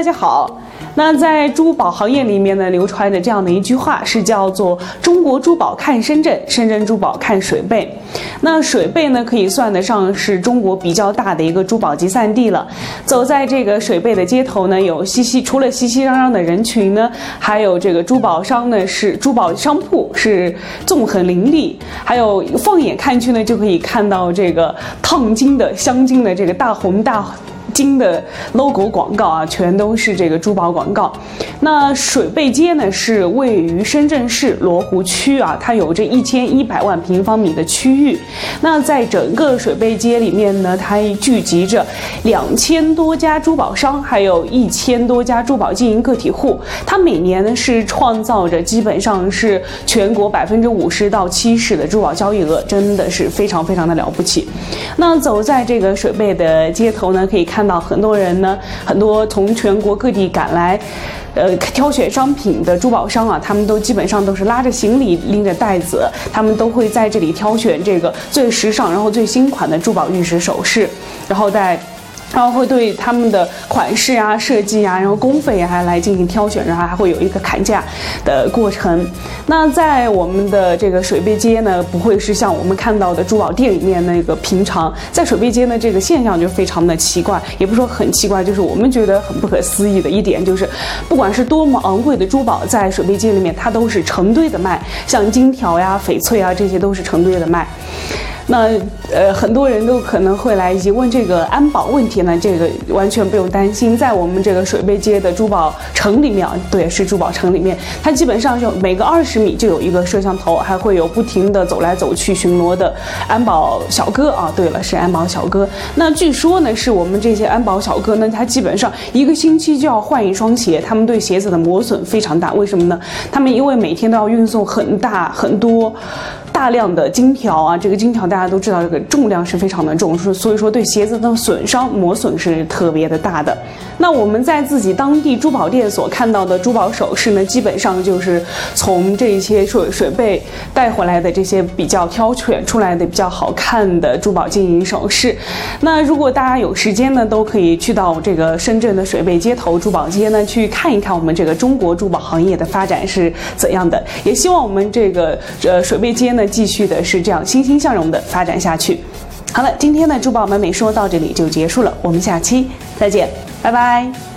大家好。那在珠宝行业里面呢，流传着这样的一句话，是叫做“中国珠宝看深圳，深圳珠宝看水贝”。那水贝呢，可以算得上是中国比较大的一个珠宝集散地了。走在这个水贝的街头呢，有熙熙，除了熙熙攘攘的人群呢，还有这个珠宝商呢，是珠宝商铺是纵横林立，还有放眼看去呢，就可以看到这个烫金的镶金的这个大红大。金的 logo 广告啊，全都是这个珠宝广告。那水贝街呢，是位于深圳市罗湖区啊，它有着一千一百万平方米的区域。那在整个水贝街里面呢，它聚集着两千多家珠宝商，还有一千多家珠宝经营个体户。它每年呢是创造着基本上是全国百分之五十到七十的珠宝交易额，真的是非常非常的了不起。那走在这个水贝的街头呢，可以看。看到很多人呢，很多从全国各地赶来，呃，挑选商品的珠宝商啊，他们都基本上都是拉着行李，拎着袋子，他们都会在这里挑选这个最时尚，然后最新款的珠宝玉石首饰，然后在。然后会对他们的款式啊、设计啊，然后工费啊来进行挑选，然后还会有一个砍价的过程。那在我们的这个水贝街呢，不会是像我们看到的珠宝店里面那个平常，在水贝街呢这个现象就非常的奇怪，也不说很奇怪，就是我们觉得很不可思议的一点就是，不管是多么昂贵的珠宝，在水贝街里面它都是成堆的卖，像金条呀、翡翠啊这些都是成堆的卖。那呃，很多人都可能会来疑问这个安保问题呢，这个完全不用担心，在我们这个水贝街的珠宝城里面啊，对，是珠宝城里面，它基本上就每个二十米就有一个摄像头，还会有不停的走来走去巡逻的安保小哥啊。对了，是安保小哥。那据说呢，是我们这些安保小哥呢，他基本上一个星期就要换一双鞋，他们对鞋子的磨损非常大。为什么呢？他们因为每天都要运送很大很多。大量的金条啊，这个金条大家都知道，这个重量是非常的重，所以说对鞋子的损伤磨损是特别的大的。那我们在自己当地珠宝店所看到的珠宝首饰呢，基本上就是从这些水水贝带回来的这些比较挑选出来的比较好看的珠宝金银首饰。那如果大家有时间呢，都可以去到这个深圳的水贝街头珠宝街呢，去看一看我们这个中国珠宝行业的发展是怎样的。也希望我们这个呃水贝街呢呢。继续的是这样欣欣向荣的发展下去。好了，今天的珠宝美美说到这里就结束了，我们下期再见，拜拜。